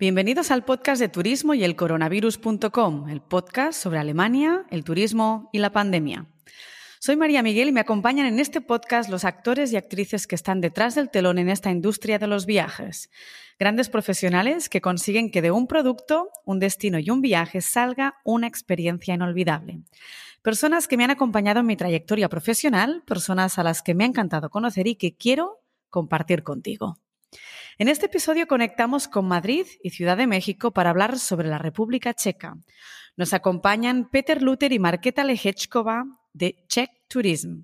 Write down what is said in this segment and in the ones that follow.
Bienvenidos al podcast de turismo y el coronavirus.com, el podcast sobre Alemania, el turismo y la pandemia. Soy María Miguel y me acompañan en este podcast los actores y actrices que están detrás del telón en esta industria de los viajes. Grandes profesionales que consiguen que de un producto, un destino y un viaje salga una experiencia inolvidable. Personas que me han acompañado en mi trayectoria profesional, personas a las que me ha encantado conocer y que quiero compartir contigo. En este episodio conectamos con Madrid y Ciudad de México para hablar sobre la República Checa. Nos acompañan Peter Luther y Marketa Lehechkova de Czech Tourism.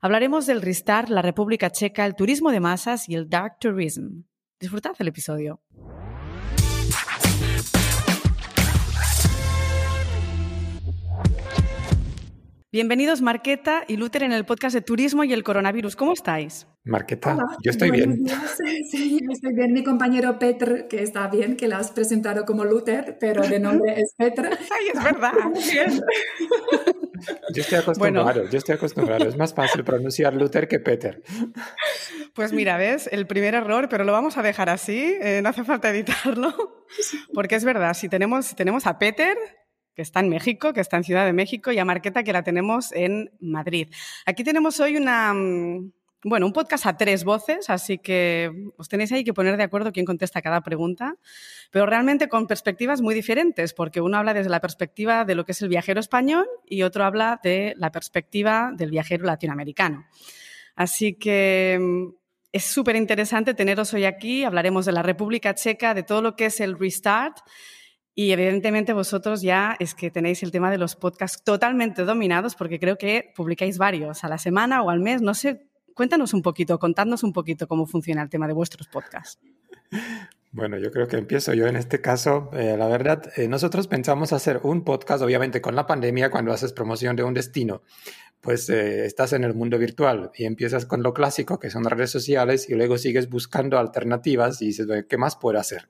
Hablaremos del Restart, la República Checa, el turismo de masas y el Dark Tourism. Disfrutad el episodio. Bienvenidos Marqueta y Luther en el podcast de Turismo y el Coronavirus. ¿Cómo estáis? Marqueta, yo estoy bien. Sí, estoy bien. Mi compañero Petr, que está bien, que la has presentado como Luther, pero de nombre es Petr. Ay, es verdad. yo estoy acostumbrado, yo estoy acostumbrado. Es más fácil pronunciar Luther que Peter. Pues mira, ves, el primer error, pero lo vamos a dejar así, eh, no hace falta editarlo, porque es verdad, si tenemos, si tenemos a Peter, que está en México, que está en Ciudad de México, y a Marqueta, que la tenemos en Madrid. Aquí tenemos hoy una, mm, bueno, un podcast a tres voces, así que os tenéis ahí que poner de acuerdo quién contesta cada pregunta, pero realmente con perspectivas muy diferentes, porque uno habla desde la perspectiva de lo que es el viajero español y otro habla de la perspectiva del viajero latinoamericano. Así que mm, es súper interesante teneros hoy aquí. Hablaremos de la República Checa, de todo lo que es el Restart y evidentemente vosotros ya es que tenéis el tema de los podcasts totalmente dominados porque creo que publicáis varios a la semana o al mes. No sé, cuéntanos un poquito, contadnos un poquito cómo funciona el tema de vuestros podcasts. Bueno, yo creo que empiezo yo en este caso. Eh, la verdad, eh, nosotros pensamos hacer un podcast, obviamente con la pandemia, cuando haces promoción de un destino, pues eh, estás en el mundo virtual y empiezas con lo clásico, que son redes sociales, y luego sigues buscando alternativas y dices, ¿qué más puedo hacer?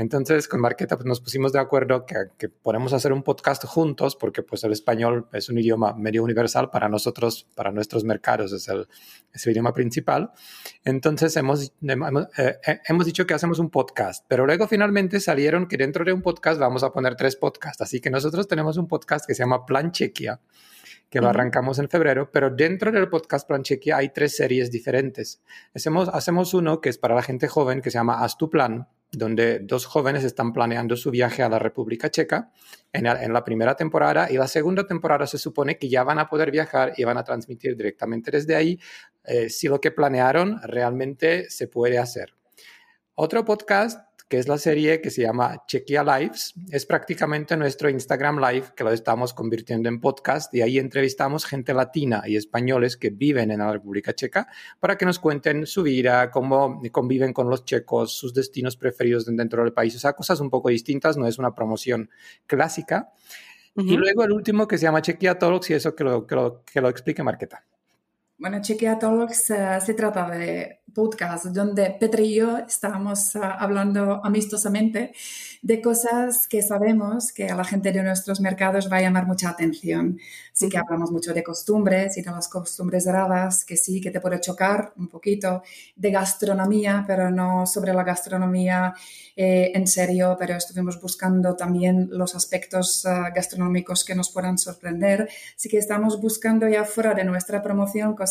Entonces, con Marqueta pues, nos pusimos de acuerdo que, que, podemos hacer un podcast juntos porque pues, el español es un idioma medio universal para nosotros, para nuestros mercados, es el, es el idioma principal. Entonces, hemos, hemos, eh, eh, hemos dicho que hacemos un podcast, pero luego finalmente salieron que dentro de un podcast vamos a poner tres podcasts. Así que nosotros tenemos un podcast que se llama Plan Chequia que lo arrancamos en febrero, pero dentro del podcast Plan Chequia hay tres series diferentes. Hacemos, hacemos uno que es para la gente joven que se llama Haz tu plan, donde dos jóvenes están planeando su viaje a la República Checa en, la primera temporada y la segunda temporada se supone que ya van a poder viajar y van a transmitir directamente desde ahí eh, si lo que planearon realmente se puede hacer. Otro podcast que es la serie que se llama Chequia Lives. Es prácticamente nuestro Instagram Live que lo estamos convirtiendo en podcast y ahí entrevistamos gente latina y españoles que viven en la República Checa para que nos cuenten su vida, cómo conviven con los checos, sus destinos preferidos dentro del país. O sea, cosas un poco distintas, no es una promoción clásica. Y luego el último que se llama Chequia Talks y eso que lo, que lo, que lo explique Marqueta. Bueno, Chequia Talks uh, se trata de podcast donde Petra y yo estábamos uh, hablando amistosamente de cosas que sabemos que a la gente de nuestros mercados va a llamar mucha atención. Sí que hablamos mucho de costumbres y de las costumbres raras, que sí, que te puede chocar un poquito, de gastronomía, pero no sobre la gastronomía eh, en serio, pero estuvimos buscando también los aspectos uh, gastronómicos que nos puedan sorprender. Así que estamos buscando ya fuera de nuestra promoción cosas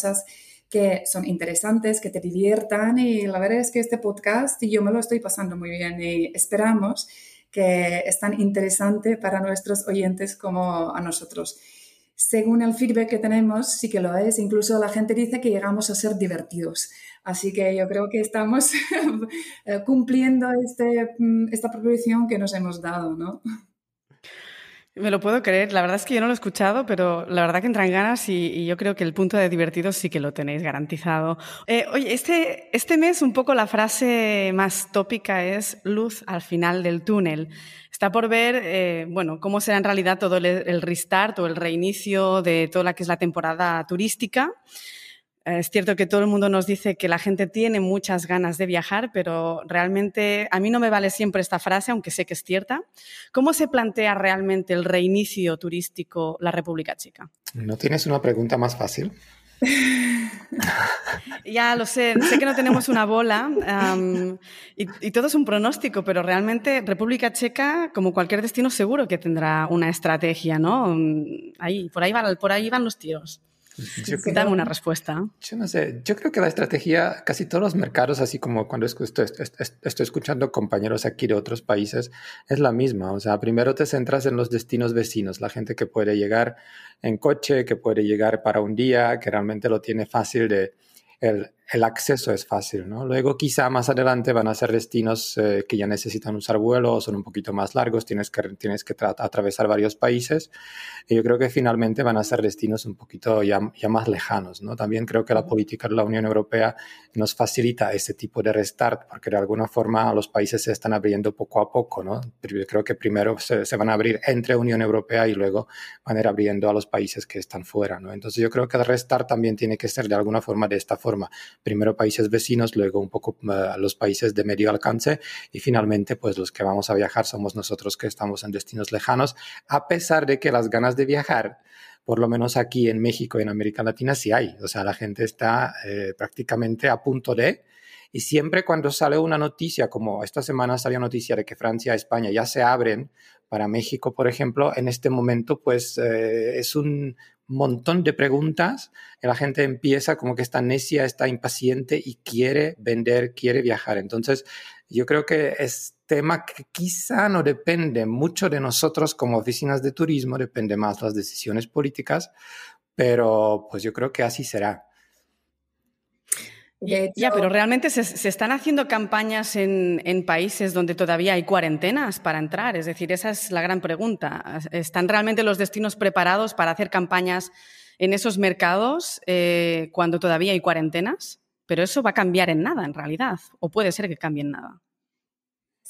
que son interesantes, que te diviertan y la verdad es que este podcast yo me lo estoy pasando muy bien y esperamos que es tan interesante para nuestros oyentes como a nosotros. Según el feedback que tenemos, sí que lo es. Incluso la gente dice que llegamos a ser divertidos. Así que yo creo que estamos cumpliendo este, mm, esta proposición que nos hemos dado, ¿no? Me lo puedo creer. La verdad es que yo no lo he escuchado, pero la verdad que entran ganas y, yo creo que el punto de divertido sí que lo tenéis garantizado. Eh, oye, este, este mes un poco la frase más tópica es luz al final del túnel. Está por ver, eh, bueno, cómo será en realidad todo el, el restart o el reinicio de toda la que es la temporada turística. Es cierto que todo el mundo nos dice que la gente tiene muchas ganas de viajar, pero realmente a mí no me vale siempre esta frase, aunque sé que es cierta. ¿Cómo se plantea realmente el reinicio turístico la República Checa? ¿No tienes una pregunta más fácil? Ya lo sé, sé que no tenemos una bola y, todo es un pronóstico, pero realmente República Checa, como cualquier destino, seguro que tendrá una estrategia, ¿no? Ahí, por ahí, por ahí van los tiros. Yo Dame una respuesta. Yo no sé, yo creo que la estrategia, casi todos los mercados, así como cuando estoy, estoy, escuchando compañeros aquí de otros países, es la misma. O sea, primero te centras en los destinos vecinos, la gente que puede llegar en coche, que puede llegar para un día, que realmente lo tiene fácil de, el, el, acceso es fácil, ¿no? Luego quizá más adelante van a ser destinos eh, que ya necesitan usar vuelos, son un poquito más largos, tienes que, tienes que atravesar varios países y yo creo que finalmente van a ser destinos un poquito ya, ya más lejanos, ¿no? También creo que la política de la Unión Europea nos facilita ese tipo de restart porque de alguna forma los países se están abriendo poco a poco, ¿no? Creo que primero se, se van a abrir entre Unión Europea y luego van a ir abriendo a los países que están fuera, ¿no? Entonces yo creo que el restart también tiene que ser de alguna forma de esta forma. Primero países vecinos, luego un poco uh, los países de medio alcance y finalmente pues los que vamos a viajar somos nosotros que estamos en destinos lejanos, a pesar de que las ganas de viajar por lo menos aquí en México y en América Latina sí hay. O sea, la gente está eh, prácticamente a punto de... Y siempre cuando sale una noticia, como esta semana salió noticia de que Francia y España ya se abren para México, por ejemplo, en este momento pues eh, es un, montón de preguntas la gente empieza como que está necia, está impaciente y quiere vender, quiere viajar. Entonces, yo creo que es tema que quizá no depende mucho de nosotros como oficinas de turismo, depende más las decisiones políticas, pero pues yo creo que así será. Ya, pero realmente se, están haciendo campañas en, países donde todavía hay cuarentenas para entrar. Es decir, esa es la gran pregunta. ¿Están realmente los destinos preparados para hacer campañas en esos mercados eh, cuando todavía hay cuarentenas? Pero eso va a cambiar en nada, en realidad. O puede ser que cambie en nada.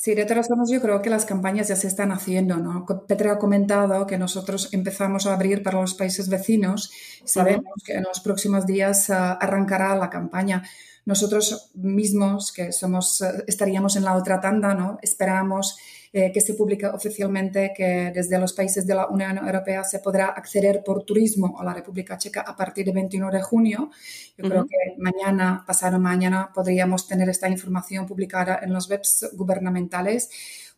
Sí, de todas formas, yo creo que las campañas ya se están haciendo, ¿no? Petra ha comentado que nosotros empezamos a abrir para los países vecinos. Sabemos que en los próximos días ah, arrancará la campaña. Nosotros mismos, que somos, ah, estaríamos en la otra tanda, ¿no? Esperamos eh, que se publique oficialmente que desde los países de la Unión Europea se podrá acceder por turismo a la República Checa a partir del 21 de junio. Yo creo que mañana, pasado mañana, podríamos tener esta información publicada en los webs gubernamentales.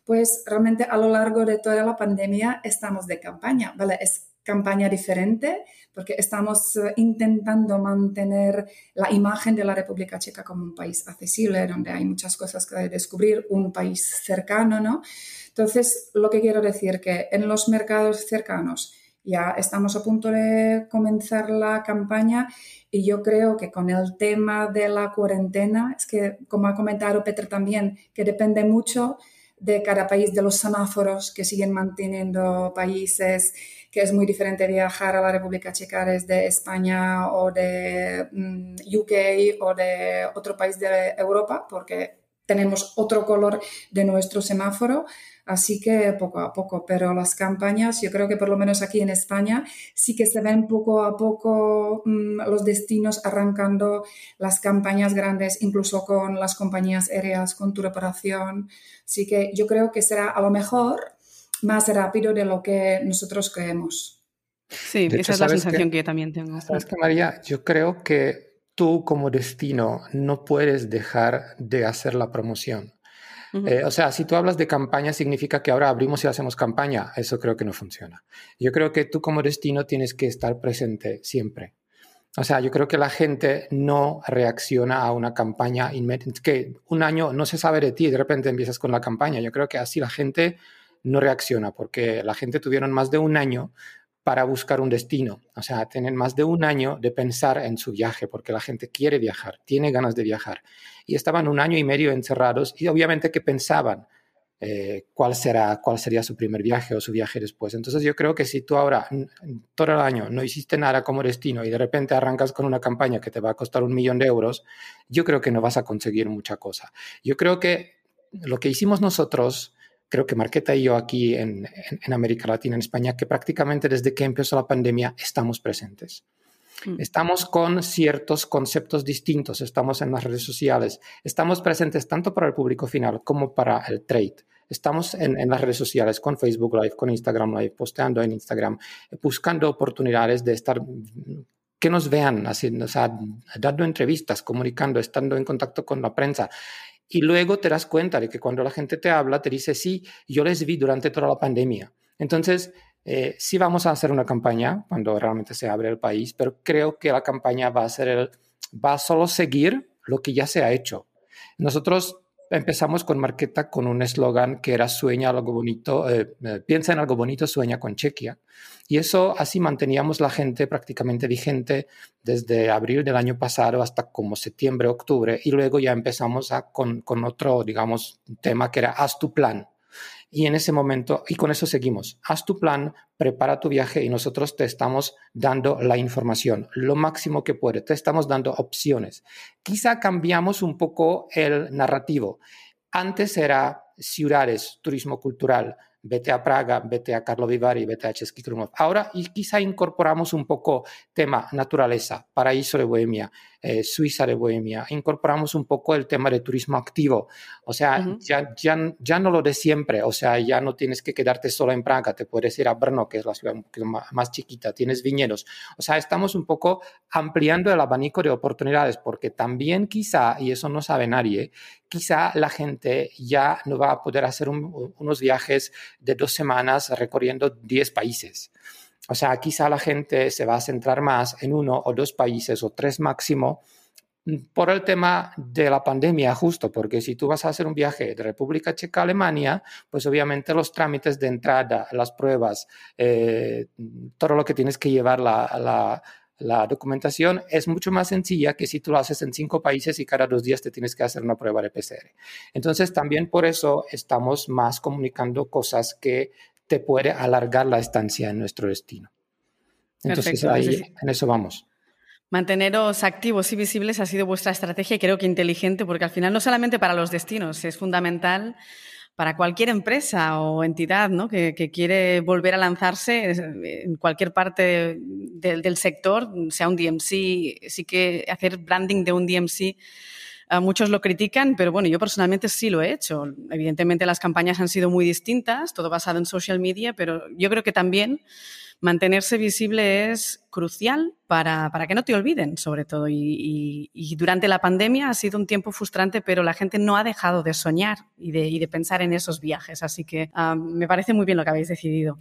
Pues realmente a lo largo de toda la pandemia estamos de campaña, ¿vale? Es campaña diferente porque estamos eh, intentando mantener la imagen de la República Checa como un país accesible, donde hay muchas cosas que descubrir, un país cercano, ¿no? Entonces, lo que quiero decir que en los mercados cercanos ya estamos a punto de comenzar la campaña y yo creo que con el tema de la cuarentena, es que como ha comentado Peter también, que depende mucho de cada país, de los semáforos que siguen manteniendo países, que es muy diferente viajar a la República Checa desde España o de mm, UK o de otro país de Europa, porque tenemos otro color de nuestro semáforo, así que poco a poco, pero las campañas, yo creo que por lo menos aquí en España sí que se ven poco a poco mm, los destinos arrancando las campañas grandes, incluso con las compañías aéreas, con tu reparación, así que yo creo que será a lo mejor más rápido de lo que nosotros creemos. Sí, esa es la sensación que, yo también tengo. Sabes que, María, yo creo que tú como destino no puedes dejar de hacer la promoción. Eh, o sea, si tú hablas de campaña, significa que ahora abrimos y hacemos campaña. Eso creo que no funciona. Yo creo que tú como destino tienes que estar presente siempre. O sea, yo creo que la gente no reacciona a una campaña. Que un año no se sabe de ti y de repente empiezas con la campaña. Yo creo que así la gente no reacciona porque la gente tuvieron más de un año para buscar un destino. O sea, tienen más de un año de pensar en su viaje porque la gente quiere viajar, tiene ganas de viajar. Y estaban un año y medio encerrados y obviamente que pensaban eh, cuál, será, cuál sería su primer viaje o su viaje después. Entonces yo creo que si tú ahora todo el año no hiciste nada como destino y de repente arrancas con una campaña que te va a costar un millón de euros, yo creo que no vas a conseguir mucha cosa. Yo creo que lo que hicimos nosotros creo que Marqueta y yo aquí en, América Latina, en España, que prácticamente desde que empezó la pandemia estamos presentes. Mm. Estamos con ciertos conceptos distintos, estamos en las redes sociales, estamos presentes tanto para el público final como para el trade. Estamos en, en, las redes sociales con Facebook Live, con Instagram Live, posteando en Instagram, buscando oportunidades de estar que nos vean haciendo, dando entrevistas, comunicando, estando en contacto con la prensa. Y luego te das cuenta de que cuando la gente te habla, te dice, sí, yo les vi durante toda la pandemia. Entonces, eh, sí vamos a hacer una campaña cuando realmente se abre el país, pero creo que la campaña va a ser el, va a solo seguir lo que ya se ha hecho. Nosotros empezamos con Marqueta con un eslogan que era sueña algo bonito, eh, eh, piensa en algo bonito, sueña con Chequia. Y eso así manteníamos la gente prácticamente vigente desde abril del año pasado hasta como septiembre, octubre. Y luego ya empezamos con, con otro, digamos, tema que era haz tu plan. Y en ese momento, y con eso seguimos, haz tu plan, prepara tu viaje y nosotros te estamos dando la información, lo máximo que puede, te estamos dando opciones. Quizá cambiamos un poco el narrativo. Antes era ciudades, turismo cultural, vete a Praga, vete a Carlo Vivari, vete a Český Krumlov. Ahora y quizá incorporamos un poco tema naturaleza, paraíso de Bohemia, eh, Suiza de Bohemia, incorporamos un poco el tema de turismo activo, o sea, ya, ya, ya, no lo de siempre, o sea, ya no tienes que quedarte solo en Praga, te puedes ir a Brno, que es la ciudad más chiquita, tienes viñedos, o sea, estamos un poco ampliando el abanico de oportunidades, porque también quizá, y eso no sabe nadie, quizá la gente ya no va a poder hacer unos viajes de dos semanas recorriendo 10 países. O sea, quizá la gente se va a centrar más en uno o dos países o tres máximo mm, por el tema de la pandemia, justo, porque si tú vas a hacer un viaje de República Checa a Alemania, pues obviamente los trámites de entrada, las pruebas, eh, todo lo que tienes que llevar la, la, documentación es mucho más sencilla que si tú lo haces en cinco países y cada dos días te tienes que hacer una prueba de PCR. Entonces, también por eso estamos más comunicando cosas que te puede alargar la estancia en nuestro destino. Entonces ahí, en eso vamos. Manteneros activos y visibles ha sido vuestra estrategia y creo que inteligente porque al final no solamente para los destinos, es fundamental para cualquier empresa o entidad ¿no? que, quiere volver a lanzarse en cualquier parte del, sector, sea un DMC, sí que hacer branding de un DMC muchos lo critican, pero bueno, yo personalmente sí lo he hecho. Evidentemente las campañas han sido muy distintas, todo basado en social media, pero yo creo que también mantenerse visible es crucial para, para, que no te olviden, sobre todo. Y, durante la pandemia ha sido un tiempo frustrante, pero la gente no ha dejado de soñar y de, y de pensar en esos viajes. Así que me parece muy bien lo que habéis decidido.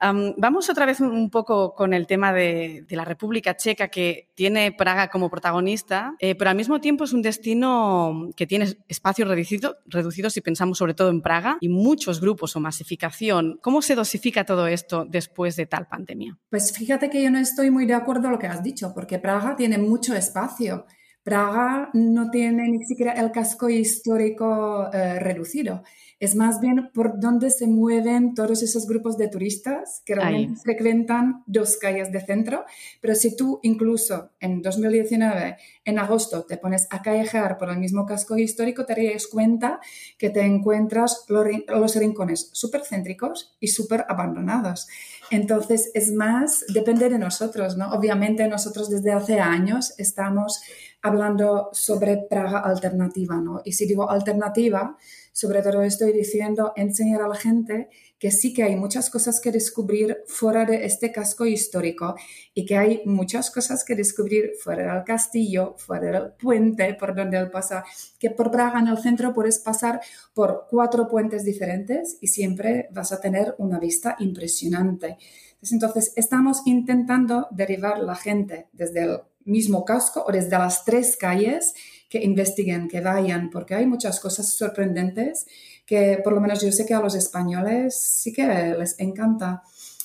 vamos otra vez un poco con el tema de, de, la República Checa, que tiene Praga como protagonista, eh, pero al mismo tiempo es un destino que tiene espacios reducido, reducidos si pensamos sobre todo en Praga y muchos grupos o masificación. ¿Cómo se dosifica todo esto después de tal pandemia? Pues fíjate que yo no estoy muy de acuerdo con lo que has dicho, porque Praga tiene mucho espacio. Praga no tiene ni siquiera el casco histórico eh, reducido es más bien por donde se mueven todos esos grupos de turistas que realmente frecuentan dos calles de centro. Pero si tú incluso en 2019, en agosto, te pones a callejear por el mismo casco histórico, te darías cuenta que te encuentras los rincones súper céntricos y súper abandonados. Entonces, es más, depende de nosotros, ¿no? Obviamente nosotros desde hace años estamos hablando sobre Praga alternativa, ¿no? Y si digo alternativa, sobre todo estoy diciendo enseñar a la gente que sí que hay muchas cosas que descubrir fuera de este casco histórico y que hay muchas cosas que descubrir fuera del castillo, fuera del puente por donde él pasa, que por Praga en el centro puedes pasar por cuatro puentes diferentes y siempre vas a tener una vista impresionante. Entonces, estamos intentando derivar la gente desde el mismo casco o desde las tres calles que investiguen, que vayan, porque hay muchas cosas sorprendentes que por lo menos yo sé que a los españoles sí que les encanta.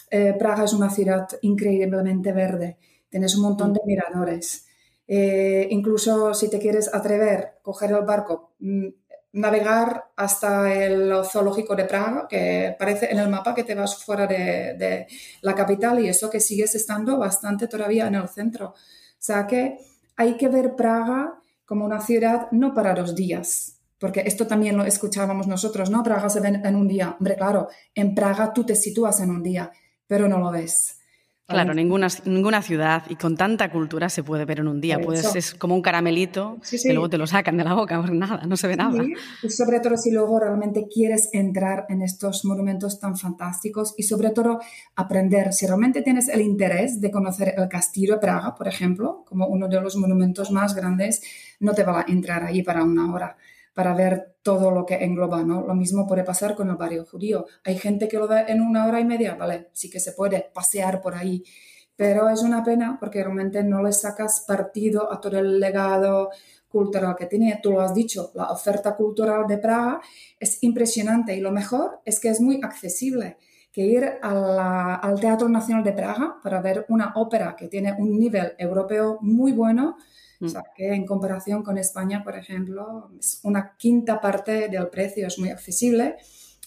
Eh, Praga es una ciudad increíblemente verde, tienes un montón de miradores. Eh, incluso si te quieres atrever, coger el barco, mm, navegar hasta el zoológico de Praga, que parece en el mapa que te vas fuera de, de, la capital y eso que sigues estando bastante todavía en el centro. O sea que hay que ver Praga como una ciudad no para dos días, porque esto también lo escuchábamos nosotros, ¿no? Praga se ve en un día. Hombre, claro, en Praga tú te sitúas en un día, pero no lo ves. Claro, ninguna, ninguna ciudad y con tanta cultura se puede ver en un día. Pues es como un caramelito que luego te lo sacan de la boca, por nada, no se ve nada. Y sobre todo si luego realmente quieres entrar en estos monumentos tan fantásticos y sobre todo aprender, si realmente tienes el interés de conocer el castillo de Praga, por ejemplo, como uno de los monumentos más grandes, no te va a entrar ahí para una hora para ver todo lo que engloba, ¿no? Lo mismo puede pasar con el barrio judío. Hay gente que lo ve en una hora y media, ¿vale? Sí que se puede pasear por ahí, pero es una pena porque realmente no le sacas partido a todo el legado cultural que tiene. Tú lo has dicho, la oferta cultural de Praga es impresionante y lo mejor es que es muy accesible. Que ir al Teatro Nacional de Praga para ver una ópera que tiene un nivel europeo muy bueno, o mm. sea, que en comparación con España, por ejemplo, es una quinta parte del precio, es muy accesible.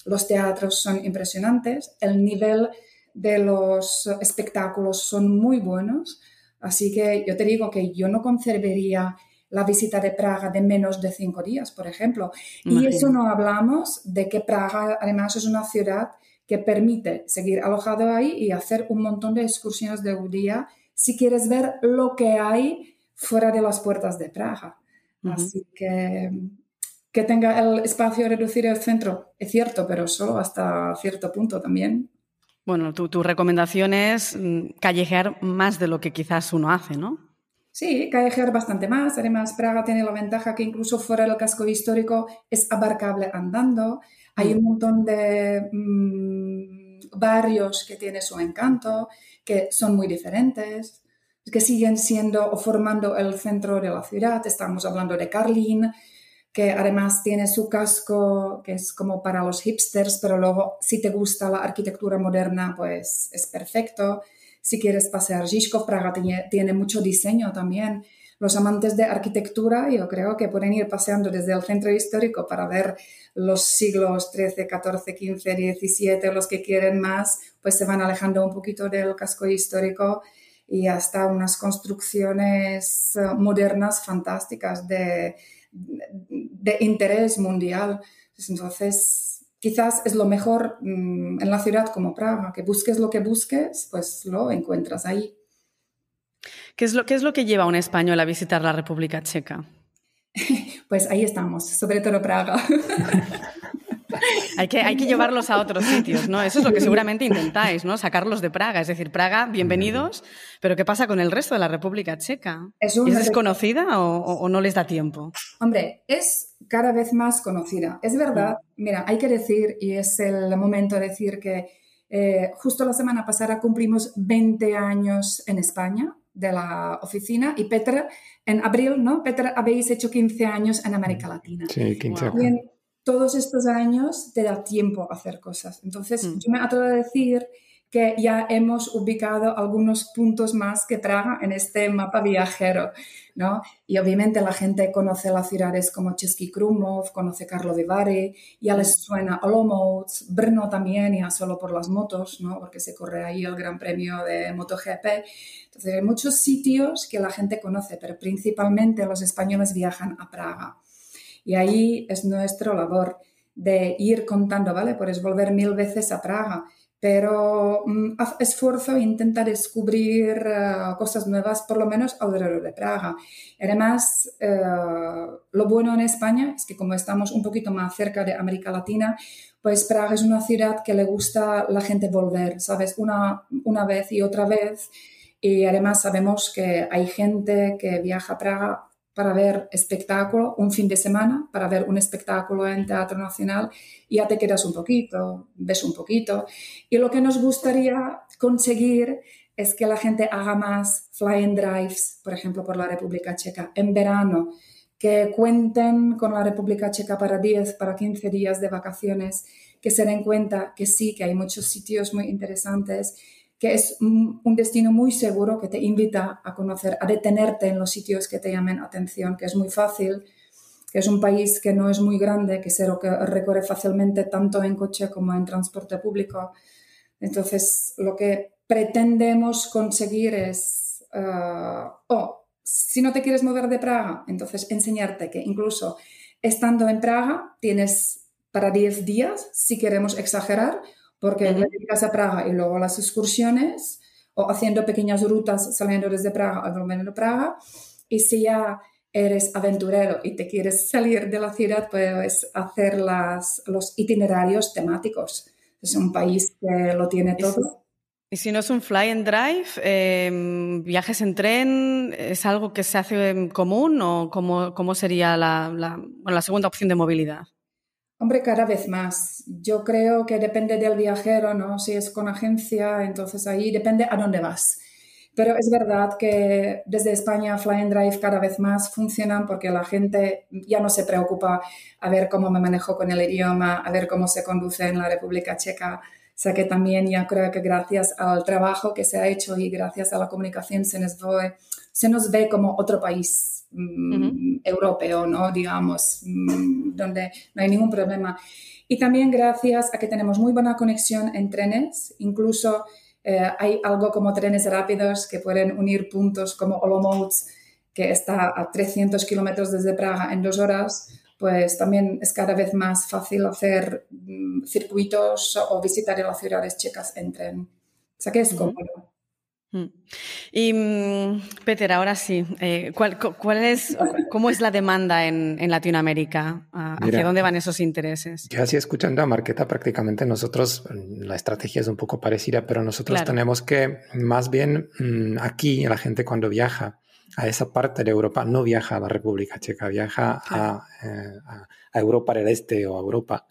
Los teatros son impresionantes, el nivel de los espectáculos son muy buenos. Así que yo te digo que yo no conservaría la visita de Praga de menos de cinco días, por ejemplo. Y eso no hablamos de que Praga además es una ciudad que permite seguir alojado ahí y hacer un montón de excursiones de un día si quieres ver lo que hay fuera de las puertas de Praga. Así que que tenga el espacio reducido el centro, es cierto, pero solo hasta cierto punto también. Bueno, tu, tu recomendación es mm, callejear más de lo que quizás uno hace, ¿no? Sí, callejear bastante más. Además, Praga tiene la ventaja que incluso fuera del casco histórico es abarcable andando. Hay mm. un montón de mm, barrios que tienen su encanto, que son muy diferentes que siguen siendo o formando el centro de la ciudad. Estamos hablando de Carlin, que además tiene su casco que es como para los hipsters, pero luego si te gusta la arquitectura moderna, pues es perfecto. Si quieres pasear, Žižkov Praga tiene, tiene mucho diseño también. Los amantes de arquitectura, yo creo que pueden ir paseando desde el centro histórico para ver los siglos XIII, XIV, XV, XVII, los que quieren más, pues se van alejando un poquito del casco histórico y hasta unas construcciones eh, modernas fantásticas de, de, interés mundial. Pues entonces, quizás es lo mejor mm, en la ciudad como Praga, que busques lo que busques, pues lo encuentras ahí. ¿Qué es lo, qué es lo que lleva a un español a visitar la República Checa? Pues ahí estamos, sobre todo Praga. hay, que, hay que llevarlos a otros sitios, ¿no? Eso es lo que seguramente intentáis, ¿no? Sacarlos de Praga. Es decir, Praga, bienvenidos, pero ¿qué pasa con el resto de la República Checa? ¿Es, desconocida o, no les da tiempo? Hombre, es cada vez más conocida. Es verdad, mm. mira, hay que decir, y es el momento de decir que eh, justo la semana pasada cumplimos 20 años en España de la oficina y Petra, en abril, ¿no? Petra, habéis hecho 15 años en América Latina. Sí, 15 años todos estos años te da tiempo a hacer cosas. Entonces, mm. yo me atrevo a decir que ya hemos ubicado algunos puntos más que Praga en este mapa viajero, ¿no? Y obviamente la gente conoce las ciudades como Český Krumlov, conoce Karlovy Vary, ya les suena Olomouc, Brno también, ya solo por las motos, ¿no? Porque se corre ahí el Gran Premio de MotoGP. Entonces, hay muchos sitios que la gente conoce, pero principalmente los españoles viajan a Praga. Y ahí es nuestra labor de ir contando, ¿vale? Puedes volver mil veces a Praga, pero mm, esfuerzo e intenta descubrir eh, cosas nuevas, por lo menos alrededor de Praga. Además, eh, lo bueno en España es que como estamos un poquito más cerca de América Latina, pues Praga es una ciudad que le gusta la gente volver, ¿sabes? Una, una vez y otra vez. Y además sabemos que hay gente que viaja a Praga para ver espectáculo, un fin de semana para ver un espectáculo en Teatro Nacional ya te quedas un poquito, ves un poquito. Y lo que nos gustaría conseguir es que la gente haga más flying drives, por ejemplo, por la República Checa en verano, que cuenten con la República Checa para 10, para 15 días de vacaciones, que se den cuenta que sí, que hay muchos sitios muy interesantes que es un destino muy seguro que te invita a conocer, a detenerte en los sitios que te llamen atención, que es muy fácil, que es un país que no es muy grande, que se recorre fácilmente tanto en coche como en transporte público. Entonces, lo que pretendemos conseguir es, uh, oh, si no te quieres mover de Praga, entonces enseñarte que incluso estando en Praga tienes para 10 días, si queremos exagerar, porque uh a Praga y luego las excursiones, o haciendo pequeñas rutas saliendo desde Praga, aglomerando Praga. Y si ya eres aventurero y te quieres salir de la ciudad, puedes hacer las, los itinerarios temáticos. Es un país que lo tiene todo. Y si no es un fly and drive, em, viajes en tren, ¿es algo que se hace en común o cómo, cómo sería la, la, segunda opción de movilidad? Hombre, cada vez más. Yo creo que depende del viajero, ¿no? Si es con agencia, entonces ahí depende a dónde vas. Pero es verdad que desde España Fly and Drive cada vez más funcionan porque la gente ya no se preocupa a ver cómo me manejo con el idioma, a ver cómo se conduce en la República Checa o sea que también ya creo que gracias al trabajo que se ha hecho y gracias a la comunicación se nos ve, se nos ve como otro país mm, europeo, ¿no? Digamos, mm, donde no hay ningún problema. Y también gracias a que tenemos muy buena conexión en trenes, incluso eh, hay algo como trenes rápidos que pueden unir puntos como Olomouc, que está a 300 kilómetros desde Praga en dos horas, pues también es cada vez más fácil hacer mm, circuitos o visitar las ciudades checas en tren. O sea que es cómodo. Mm. Y mm, Peter, ahora sí, eh, ¿cuál, es, ¿cómo es la demanda en, Latinoamérica? ¿Hacia dónde van esos intereses? Yo así escuchando a Marqueta, prácticamente nosotros, la estrategia es un poco parecida, pero nosotros tenemos que más bien aquí la gente cuando viaja a esa parte de Europa, no viaja a la República Checa, viaja eh, a, a, Europa del Este o a Europa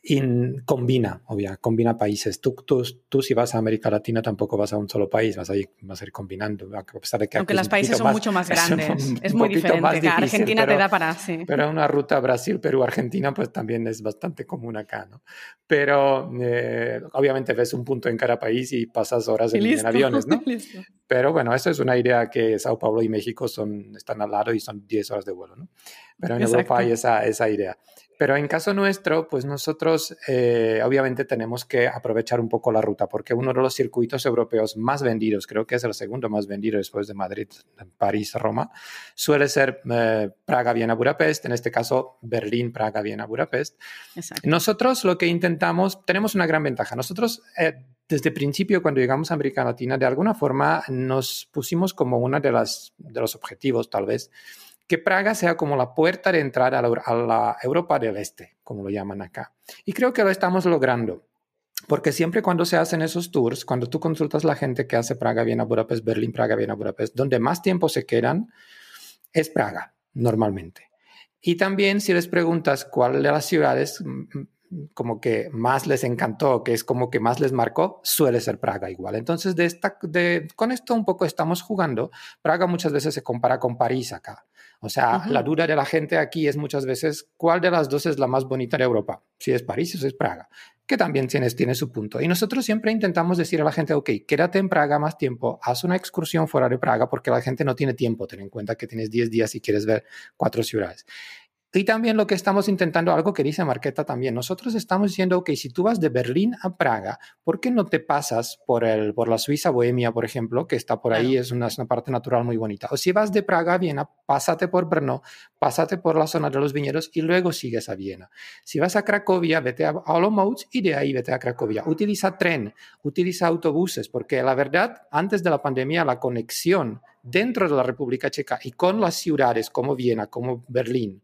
y combina, obvia, combina países. Tú, tú, tú, si vas a América Latina tampoco vas a un solo país, vas a ir, vas a ir combinando. A pesar de que Aunque los países son mucho más grandes, es, muy diferente. Argentina te da para, sí. Pero una ruta Brasil, Perú, Argentina, pues también es bastante común acá, ¿no? Pero eh, obviamente ves un punto en cada país y pasas horas en, aviones, ¿no? Pero bueno, eso es una idea que Sao Paulo y México son, están al lado y son 10 horas de vuelo, ¿no? Pero en Europa hay esa, esa idea. Pero en caso nuestro, pues nosotros eh, obviamente tenemos que aprovechar un poco la ruta, porque uno de los circuitos europeos más vendidos, creo que es el segundo más vendido después de Madrid, París, Roma, suele ser eh, Praga, Viena, Budapest, en este caso Berlín, Praga, Viena, Budapest. Nosotros lo que intentamos, tenemos una gran ventaja. Nosotros eh, desde el principio, cuando llegamos a América Latina, de alguna forma nos pusimos como uno de, las, de los objetivos, tal vez, que Praga sea como la puerta de entrada a la, Europa del Este, como lo llaman acá. Y creo que lo estamos logrando. Porque siempre cuando se hacen esos tours, cuando tú consultas la gente que hace Praga, Viena, Budapest, Berlín, Praga, Viena, Budapest, donde más tiempo se quedan es Praga, normalmente. Y también si les preguntas cuál de las ciudades mm, mm, como que más les encantó, que es como que más les marcó, suele ser Praga igual. Entonces, de esta, de, con esto un poco estamos jugando. Praga muchas veces se compara con París acá. O sea, la duda de la gente aquí es muchas veces cuál de las dos es la más bonita de Europa, si es París o si es Praga, que también tiene, tiene su punto. Y nosotros siempre intentamos decir a la gente, ok, quédate en Praga más tiempo, haz una excursión fuera de Praga porque la gente no tiene tiempo, ten en cuenta que tienes 10 días y quieres ver cuatro ciudades. Y también lo que estamos intentando, algo que dice Marqueta también, nosotros estamos diciendo que si tú vas de Berlín a Praga, ¿por qué no te pasas por, el, por la Suiza Bohemia, por ejemplo, que está por ahí, es una, una, parte natural muy bonita? O si vas de Praga a Viena, pásate por Brno, pásate por la zona de los viñedos y luego sigues a Viena. Si vas a Cracovia, vete a Olomouc y de ahí vete a Cracovia. Utiliza tren, utiliza autobuses, porque la verdad, antes de la pandemia, la conexión dentro de la República Checa y con las ciudades como Viena, como Berlín,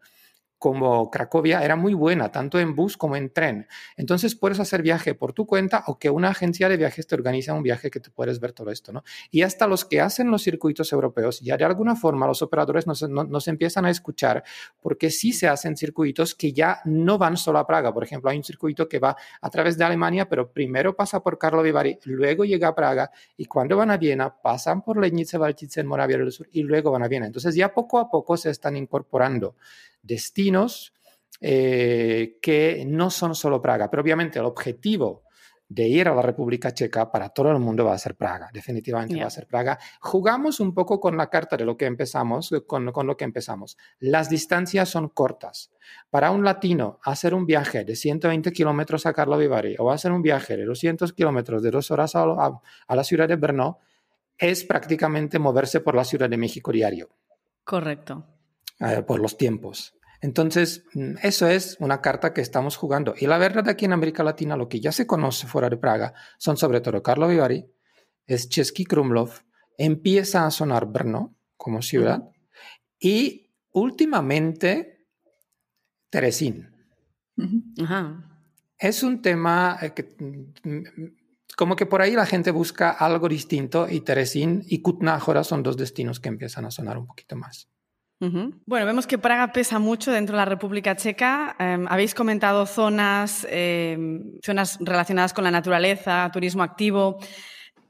como Cracovia era muy buena, tanto en bus como en tren. Entonces puedes hacer viaje por tu cuenta o que una agencia de viajes te organiza un viaje que te puedes ver todo esto, ¿no? Y hasta los que hacen los circuitos europeos, ya de alguna forma los operadores nos, nos empiezan a escuchar porque sí se hacen circuitos que ya no van solo a Praga. Por ejemplo, hay un circuito que va a través de Alemania, pero primero pasa por Karlovy Vary, luego llega a Praga y cuando van a Viena pasan por Legnice, Valtice, en Moravia del Sur y luego van a Viena. Entonces ya poco a poco se están incorporando destinos eh, que no son solo Praga, pero obviamente el objetivo de ir a la República Checa para todo el mundo va a ser Praga, definitivamente va a ser Praga. Jugamos un poco con la carta de lo que empezamos, con, con, lo que empezamos. Las distancias son cortas. Para un latino, hacer un viaje de 120 kilómetros a Carlo Bari o hacer un viaje de 200 kilómetros de dos horas a, a, la ciudad de Brno es prácticamente moverse por la Ciudad de México diario. Correcto. Eh, por los tiempos. Entonces, mm, eso es una carta que estamos jugando. Y la verdad, aquí en América Latina, lo que ya se conoce fuera de Praga son sobre todo Carlo Vivari, es Český Krumlov, empieza a sonar Brno como ciudad y últimamente Teresín. Es un tema eh, que mm, como que por ahí la gente busca algo distinto y Teresín y Kutná son dos destinos que empiezan a sonar un poquito más. Bueno, vemos que Praga pesa mucho dentro de la República Checa. Em, habéis comentado zonas, em, zonas relacionadas con la naturaleza, turismo activo.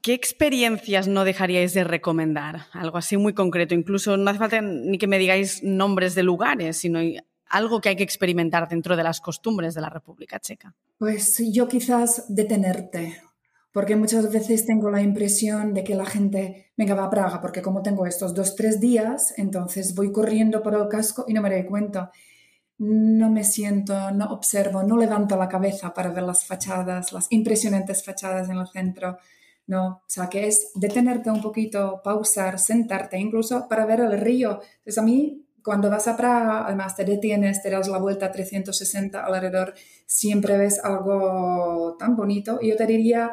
¿Qué experiencias no dejaríais de recomendar? Algo así muy concreto. Incluso no hace falta ni que me digáis nombres de lugares, sino algo que hay que experimentar dentro de las costumbres de la República Checa. Pues yo quizás detenerte porque muchas veces tengo la impresión de que la gente, venga, va a Praga, porque como tengo estos dos, tres días, entonces voy corriendo por el casco y no me doy cuenta. No me siento, no observo, no levanto la cabeza para ver las fachadas, las impresionantes fachadas en el centro. No, o sea, que es detenerte un poquito, pausar, sentarte, incluso para ver el río. Entonces a mí, cuando vas a Praga, además te detienes, te das la vuelta 360 alrededor, siempre ves algo tan bonito. Y yo te diría,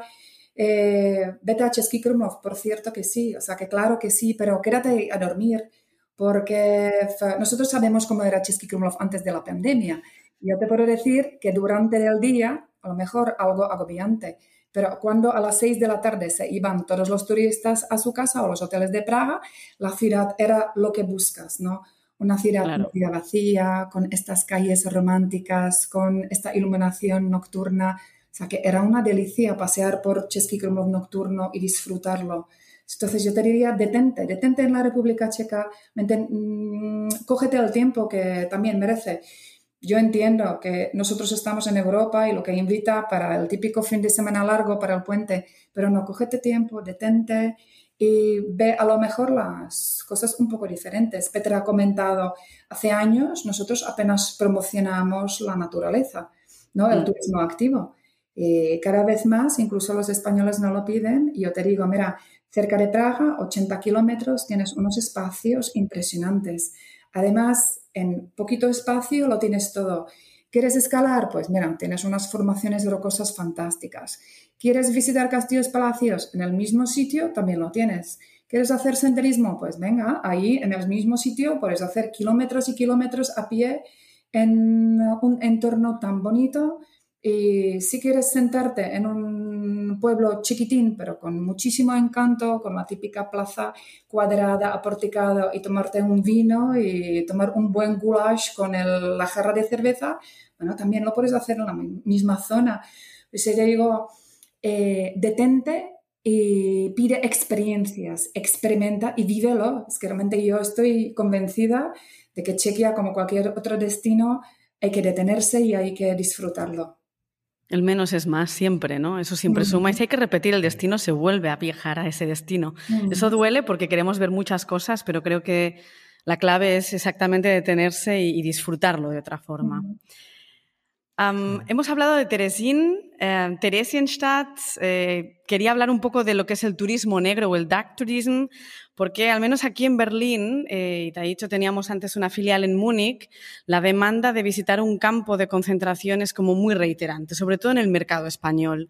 eh, vete a Český Krumlov, por cierto que sí, o sea que claro que sí, pero quédate a dormir, porque nosotros sabemos cómo era Český Krumlov antes de la pandemia. Yo te puedo decir que durante el día, a lo mejor algo agobiante, pero cuando a las seis de la tarde se iban todos los turistas a su casa o los hoteles de Praga, la ciudad era lo que buscas, ¿no? Una ciudad, una ciudad vacía, con estas calles románticas, con esta iluminación nocturna o sea, que era una delicia pasear por Český Krumlov nocturno y disfrutarlo. Entonces yo te diría, detente, detente en la República Checa, mmm, cógete el tiempo que también merece. Yo entiendo que nosotros estamos en Europa y lo que invita para el típico fin de semana largo, para el puente, pero no, cógete tiempo, detente y ve a lo mejor las cosas un poco diferentes. Petra ha comentado, hace años nosotros apenas promocionamos la naturaleza, ¿no? el mm. turismo activo. Eh, cada vez más, incluso los españoles no lo piden, yo te digo, mira, cerca de Praga, 80 kilómetros, tienes unos espacios impresionantes. Además, en poquito espacio lo tienes todo. ¿Quieres escalar? Pues mira, tienes unas formaciones rocosas fantásticas. ¿Quieres visitar castillos, palacios? En el mismo sitio también lo tienes. ¿Quieres hacer senderismo? Pues venga, ahí en el mismo sitio puedes hacer kilómetros y kilómetros a pie en un entorno tan bonito y si quieres sentarte en un pueblo chiquitín, pero con muchísimo encanto, con la típica plaza cuadrada, aporticada, y tomarte un vino y tomar un buen goulash con la jarra de cerveza, bueno, también lo puedes hacer en la misma zona. Pues te digo, eh, detente y pide experiencias, experimenta y vívelo. Es que realmente yo estoy convencida de que Chequia, como cualquier otro destino, hay que detenerse y hay que disfrutarlo. El menos es más siempre, ¿no? Eso siempre suma. Y si hay que repetir el destino, se vuelve a viajar a ese destino. Eso duele porque queremos ver muchas cosas, pero creo que la clave es exactamente detenerse y, disfrutarlo de otra forma. Hemos hablado de Teresín, eh, Theresienstadt. Eh, quería hablar un poco de lo que es el turismo negro o el dark tourism, porque al menos aquí en Berlín, eh, y te he dicho, teníamos antes una filial en Múnich, la demanda de visitar un campo de concentración es como muy reiterante, sobre todo en el mercado español.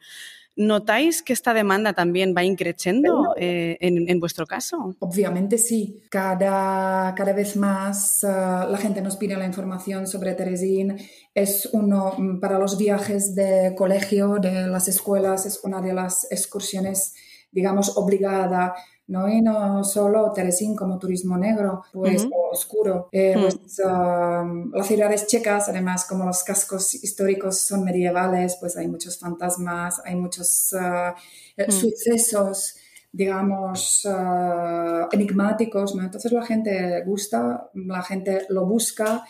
¿Notáis que esta demanda también va increciendo eh, en, vuestro caso? Obviamente sí. Cada, cada vez más eh, la gente nos pide la información sobre Teresín. Es uno mm, para los viajes de colegio, de las escuelas, es una de las excursiones, digamos, obligada ¿no? Y no solo Teresín como turismo negro, pues oscuro. Eh, pues, um, las ciudades checas, además, como los cascos históricos son medievales, pues hay muchos fantasmas, hay muchos uh, eh, sucesos digamos, uh, enigmáticos, ¿no? Entonces la gente gusta, la gente lo busca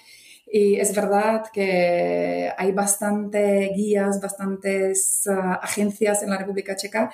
y es verdad que hay bastante guías, bastantes uh, agencias en la República Checa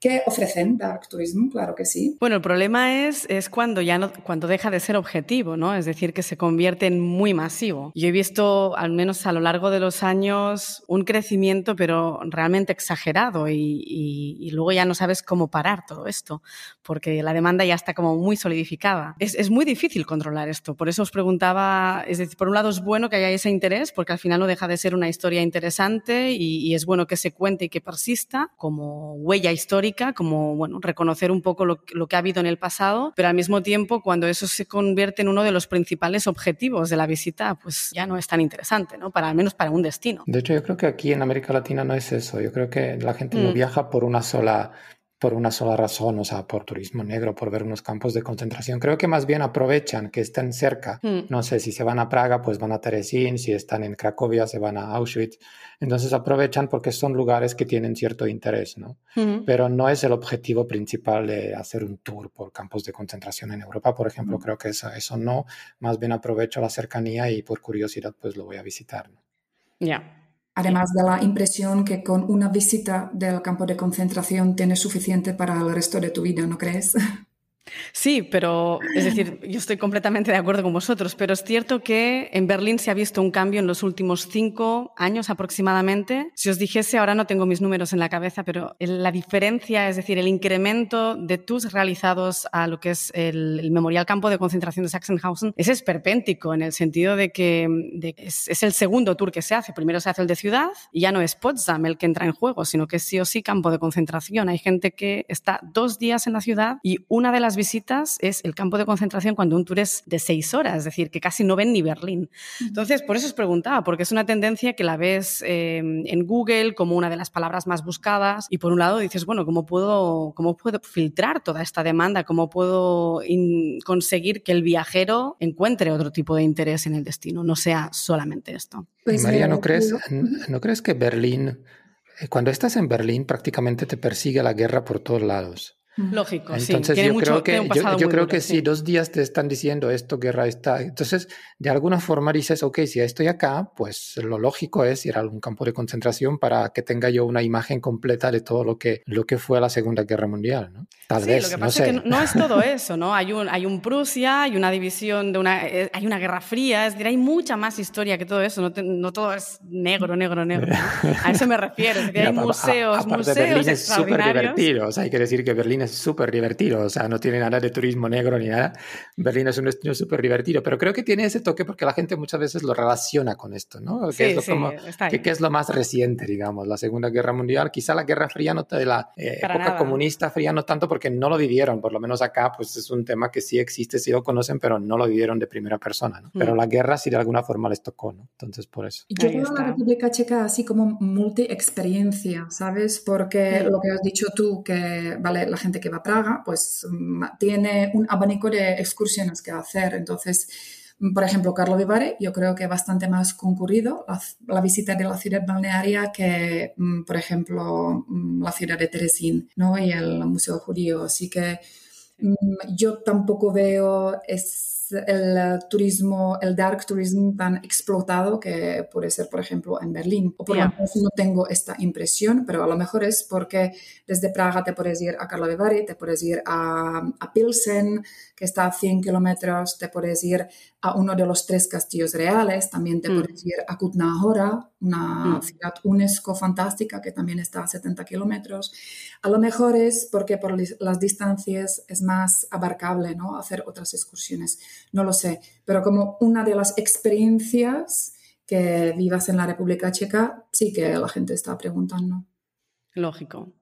¿Qué ofrecen Dark Tourism, claro que sí. Bueno, el problema es, es cuando ya no, cuando deja de ser objetivo, ¿no? Es decir, que se convierte en muy masivo. Yo he visto, al menos a lo largo de los años, un crecimiento, pero realmente exagerado, y, y, luego ya no sabes cómo parar todo esto, porque la demanda ya está como muy solidificada. Es, es, muy difícil controlar esto. Por eso os preguntaba, es decir, por un lado es bueno que haya ese interés, porque al final no deja de ser una historia interesante y, y es bueno que se cuente y que persista como huella histórica histórica, como bueno, reconocer un poco lo, que ha habido en el pasado, pero al mismo tiempo cuando eso se convierte en uno de los principales objetivos de la visita, pues ya no es tan interesante, ¿no? Para al menos para un destino. De hecho, yo creo que aquí en América Latina no es eso. Yo creo que la gente no mm. viaja por una sola por una sola razón, o sea, por turismo negro, por ver unos campos de concentración. Creo que más bien aprovechan que estén cerca. Mm. No sé, si se van a Praga, pues van a Teresín, si están en Cracovia, se van a Auschwitz. Entonces aprovechan porque son lugares que tienen cierto interés, ¿no? Pero no es el objetivo principal de hacer un tour por campos de concentración en Europa, por ejemplo. Creo que eso, eso no. Más bien aprovecho la cercanía y por curiosidad, pues lo voy a visitar. Ya. Además de la impresión que con una visita del campo de concentración tienes suficiente para el resto de tu vida, ¿no crees? Sí, pero es decir, yo estoy completamente de acuerdo con vosotros, pero es cierto que en Berlín se ha visto un cambio en los últimos cinco años aproximadamente. Si os dijese, ahora no tengo mis números en la cabeza, pero la diferencia, es decir, el incremento de tours realizados a lo que es el, Memorial Campo de Concentración de Sachsenhausen es esperpéntico en el sentido de que es, el segundo tour que se hace. Primero se hace el de ciudad y ya no es Potsdam el que entra en juego, sino que sí o sí campo de concentración. Hay gente que está dos días en la ciudad y una de las visitas es el campo de concentración cuando un tour es de seis horas, es decir, que casi no ven ni Berlín. Entonces, por eso os preguntaba, porque es una tendencia que la ves eh, en Google como una de las palabras más buscadas y por un lado dices, bueno, ¿cómo puedo, cómo puedo filtrar toda esta demanda? ¿Cómo puedo conseguir que el viajero encuentre otro tipo de interés en el destino, no sea solamente esto? Pues, María, ¿no eh, crees, ¿no crees que Berlín, eh, cuando estás en Berlín prácticamente te persigue la guerra por todos lados? Lógico, entonces, sí. yo creo que, yo, creo que si dos días te están diciendo esto, guerra está. Entonces, de alguna forma dices, ok, si estoy acá, pues lo lógico es ir a algún campo de concentración para que tenga yo una imagen completa de todo lo que, lo que fue la Segunda Guerra Mundial, ¿no? Tal sí, vez. Lo que pasa es que no es todo eso, ¿no? Hay un, hay un Prusia, hay una división de una. Eh, hay una guerra fría, es decir, hay mucha más historia que todo eso, no, no todo es negro, negro, negro. A eso me refiero. Es decir, hay museos, museos. Berlín es súper divertido, o sea, hay que decir que Berlín es súper divertido, o sea, no tiene nada de turismo negro ni nada. Berlín es un destino súper divertido, pero creo que tiene ese toque porque la gente muchas veces lo relaciona con esto, ¿no? Que, es, lo como, que, es lo más reciente, digamos, la Segunda Guerra Mundial, quizá la Guerra Fría, no de la eh, época comunista fría, no tanto porque no lo vivieron, por lo menos acá, pues es un tema que sí existe, sí lo conocen, pero no lo vivieron de primera persona, ¿no? Pero mm. la guerra sí de alguna forma les tocó, ¿no? Entonces, por eso. Yo veo la República Checa así como multi-experiencia, ¿sabes? Porque lo que has dicho tú, que, vale, la gente que va a Praga, pues mm, tiene un abanico de excursiones que hacer. Entonces, mm, por ejemplo, Carlo Vivare, yo creo que bastante más concurrido la, visita de la ciudad balnearia que, mm, por ejemplo, la ciudad de Teresín ¿no? y el Museo Judío. Así que yo tampoco veo... Es, el turismo, el dark tourism tan explotado que puede ser, por ejemplo, en Berlín. O por lo menos no tengo esta impresión, pero a lo mejor es porque desde Praga te puedes ir a Karlovy te puedes ir a, a Pilsen, que está a 100 kilómetros, te puedes ir a uno de los tres castillos reales, también te mm. puedes ir a Kutná Hora, una mm. ciudad UNESCO fantástica que también está a 70 kilómetros. A lo mejor es porque por las distancias es más abarcable, ¿no? Hacer otras excursiones, no lo sé, pero como una de las experiencias que vivas en la República Checa, sí que la gente está preguntando. Lógico.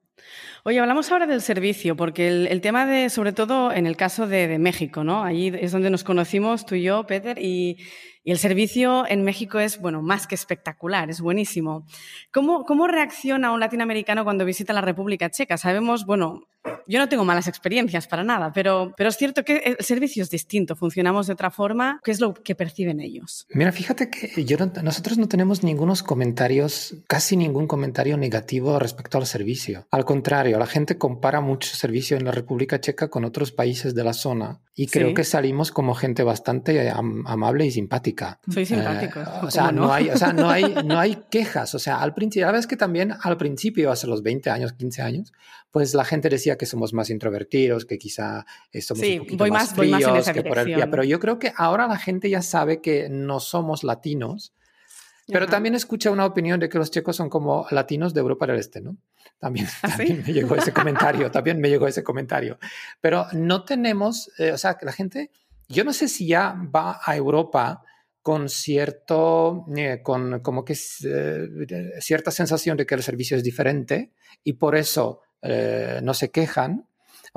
Oye, hablamos ahora del servicio, porque el, tema de, sobre todo en el caso de, México, ¿no? Allí es donde nos conocimos tú y yo, Peter, y, y el servicio en México es, bueno, más que espectacular, es buenísimo. ¿Cómo, ¿Cómo reacciona un latinoamericano cuando visita la República Checa? Sabemos, bueno, yo no tengo malas experiencias para nada, pero, pero es cierto que el servicio es distinto, funcionamos de otra forma. ¿Qué es lo que perciben ellos? Mira, fíjate que yo nosotros no tenemos ningunos comentarios, casi ningún comentario negativo respecto al servicio. Al contrario, la gente compara mucho servicio en la República Checa con otros países de la zona y creo que salimos como gente bastante amable y simpática. Soy eh, simpático. o, sea, no? hay, o sea, no hay, no hay quejas. O sea, al principio, la vez que también al principio, hace los 20 años, 15 años, pues la gente decía que somos más introvertidos, que quizá somos un poquito más, fríos, que por el día. Pero yo creo que ahora la gente ya sabe que no somos latinos. Pero también escucha una opinión de que los checos son como latinos de Europa del Este, ¿no? También, ¿Ah, también me llegó ese comentario, también me llegó ese comentario. Pero no tenemos, eh, o sea, que la gente, yo no sé si ya va a Europa con cierto, eh, con como que eh, cierta sensación de que el servicio es diferente y por eso eh, no se quejan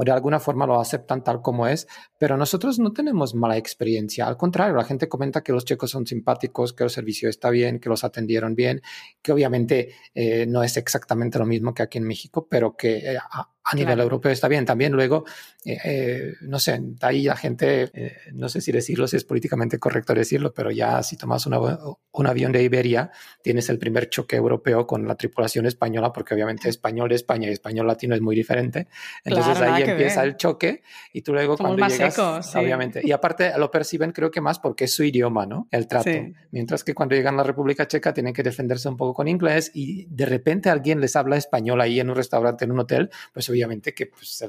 o de alguna forma lo aceptan tal como es, pero nosotros no tenemos mala experiencia. Al contrario, la gente comenta que los checos son simpáticos, que el servicio está bien, que los atendieron bien, que obviamente eh, no es exactamente lo mismo que aquí en México, pero que eh, nivel europeo está bien. También luego, eh, eh, no sé, ahí la gente, eh, no sé si decirlo, si es políticamente correcto decirlo, pero ya si tomas un avión de Iberia, tienes el primer choque europeo con la tripulación española, porque obviamente español de España y español latino es muy diferente. Entonces ahí empieza el choque y tú luego cuando llegas, obviamente, y aparte lo perciben creo que más porque es su idioma, ¿no? El trato. Mientras que cuando llegan a la República Checa tienen que defenderse un poco con inglés y de repente alguien les habla español ahí en un restaurante, en un hotel, pues obviamente obviamente que pues,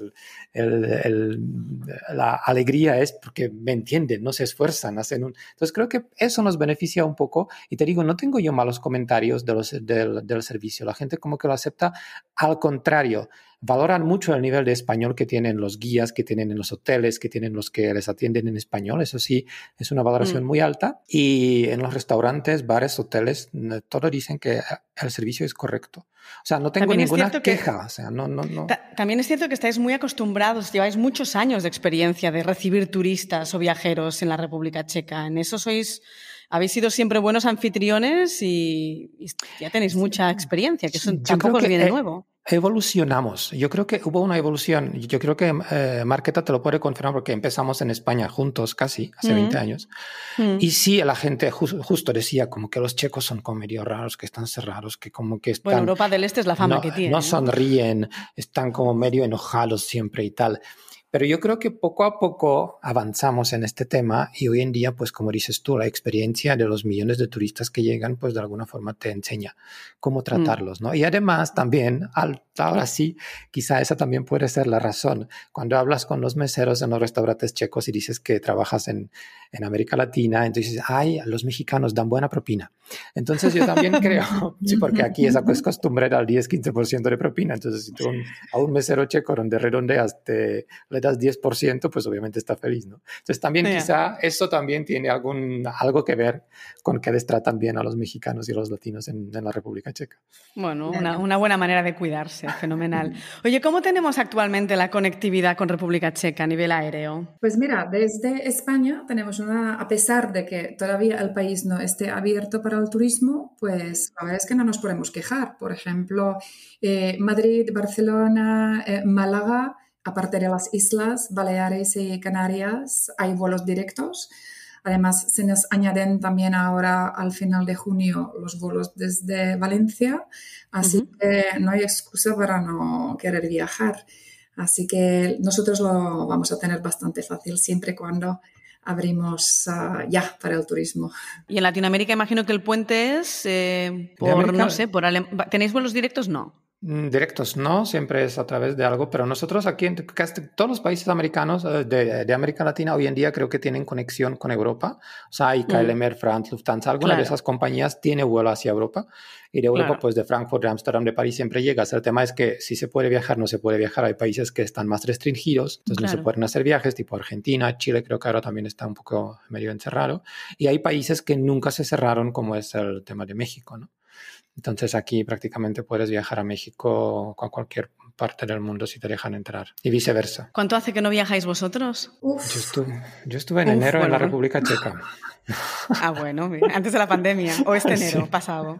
la alegría es porque me entienden, no se esfuerzan, hacen un... Entonces creo que eso nos beneficia un poco. Y te digo, no tengo yo malos comentarios de los, del, del servicio, la gente como que lo acepta, al contrario, valoran mucho el nivel de español que tienen los guías, que tienen en los hoteles, que tienen los que les atienden en español. Eso sí, es una valoración mm. muy alta. Y en los restaurantes, bares, hoteles, todos dicen que el servicio es correcto. O sea, no tengo ninguna queja. o sea, no, no, no. También es cierto que estáis muy acostumbrados, lleváis muchos años de experiencia de recibir turistas o viajeros en la República Checa. En eso sois habéis sido siempre buenos anfitriones y, ya tenéis mucha experiencia, que eso tampoco os viene de nuevo evolucionamos. Yo creo que hubo una evolución. Yo creo que eh, Marqueta te lo puede confirmar porque empezamos en España juntos casi, hace 20 años. Y sí, la gente justo decía como que los checos son como medio raros, que están cerrados, que como que están... Bueno, Europa del Este es la fama que tiene. No sonríen, están como medio enojados siempre y tal. Pero yo creo que poco a poco avanzamos en este tema y hoy en día, pues como dices tú, la experiencia de los millones de turistas que llegan, pues de alguna forma te enseña cómo mm. tratarlos, ¿no? Y además también, ahora sí, quizá esa también puede ser la razón. Cuando hablas con los meseros en los restaurantes checos y dices que trabajas en, en América Latina, entonces, ay, los mexicanos dan buena propina. Entonces yo también creo, sí, porque aquí esa es costumbre dar 10-15% de propina. Entonces, si tú a un mesero checo donde redondeas te le das 10%, pues obviamente está feliz, ¿no? Entonces también quizá eso también tiene algún, algo que ver con que les tratan bien a los mexicanos y a los latinos en, en la República Checa. Bueno, una, una, buena manera de cuidarse, fenomenal. Oye, ¿cómo tenemos actualmente la conectividad con República Checa a nivel aéreo? Pues mira, desde España tenemos a pesar de que todavía el país no esté abierto para el turismo, pues la verdad es que no nos podemos quejar. Por ejemplo, eh, Madrid, Barcelona, eh, Málaga, aparte de las islas Baleares y Canarias, hay vuelos directos. Además, se nos añaden también ahora al final de junio los vuelos desde Valencia, así que no hay excusa para no querer viajar. Así que nosotros lo vamos a tener bastante fácil siempre y cuando abrimos ah, ya para el turismo. Y en Latinoamérica imagino que el puente es eh, por, no sé, por ¿tenéis vuelos directos? No. Mm, directos no, siempre es a través de algo, pero nosotros aquí en casi todos los países americanos eh, de, América Latina hoy en día creo que tienen conexión con Europa. O sea, hay KLM, mm. Air France, Lufthansa, alguna de esas compañías tiene vuelo hacia Europa y de Europa, pues de Frankfurt, de Ámsterdam, de París siempre llegas. El tema es que si se puede viajar, no se puede viajar. Hay países que están más restringidos, entonces no se pueden hacer viajes, tipo Argentina, Chile, creo que ahora también está un poco medio encerrado. Y hay países que nunca se cerraron, como es el tema de México, ¿no? Entonces aquí prácticamente puedes viajar a México o a cualquier parte del mundo si te dejan entrar y viceversa. ¿Cuánto hace que no viajáis vosotros? Yo estuve, yo estuve, en enero en la República Checa. Ah, bueno, antes de la pandemia o este enero pasado.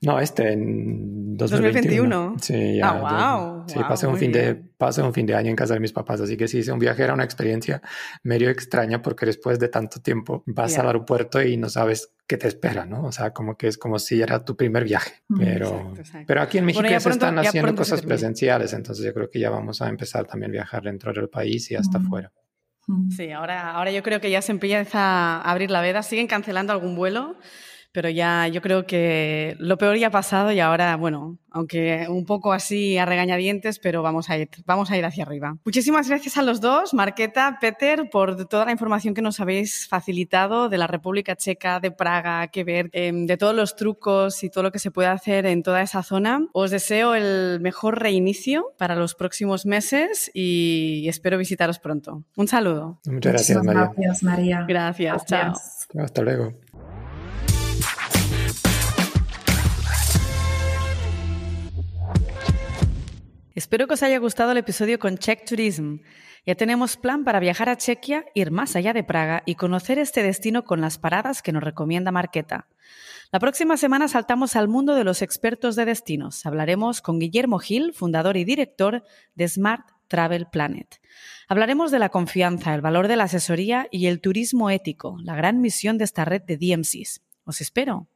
No, este en 2021. Sí, ya. Ah, wow. Sí, pasé, un fin de, pasé un fin de año en casa de mis papás, así que sí, un viaje era una experiencia medio extraña porque después de tanto tiempo vas al aeropuerto y no sabes qué te espera, ¿no? O sea, como que es como si era tu primer viaje. Mm, pero, pero aquí en México ya, se están haciendo cosas presenciales, entonces yo creo que ya vamos a empezar también a viajar dentro del país y hasta afuera. Sí, ahora, ahora yo creo que ya se empieza a abrir la veda. Siguen cancelando algún vuelo, pero ya yo creo que lo peor ya ha pasado y ahora, bueno, aunque un poco así a regañadientes, pero vamos a ir, vamos a ir hacia arriba. Muchísimas gracias a los dos, Marqueta, Peter, por toda la información que nos habéis facilitado de la República Checa, de Praga, que ver, em, de todos los trucos y todo lo que se puede hacer en toda esa zona. Os deseo el mejor reinicio para los próximos meses y espero visitaros pronto. Un saludo. Muchas gracias, María. Gracias, María. Gracias, chao. Hasta luego. Espero que os haya gustado el episodio con Czech Tourism. Ya tenemos plan para viajar a Chequia, ir más allá de Praga y conocer este destino con las paradas que nos recomienda Marqueta. La próxima semana saltamos al mundo de los expertos de destinos. Hablaremos con Guillermo Gil, fundador y director de Smart Travel Planet. Hablaremos de la confianza, el valor de la asesoría y el turismo ético, la gran misión de esta red de DMCs. Os espero.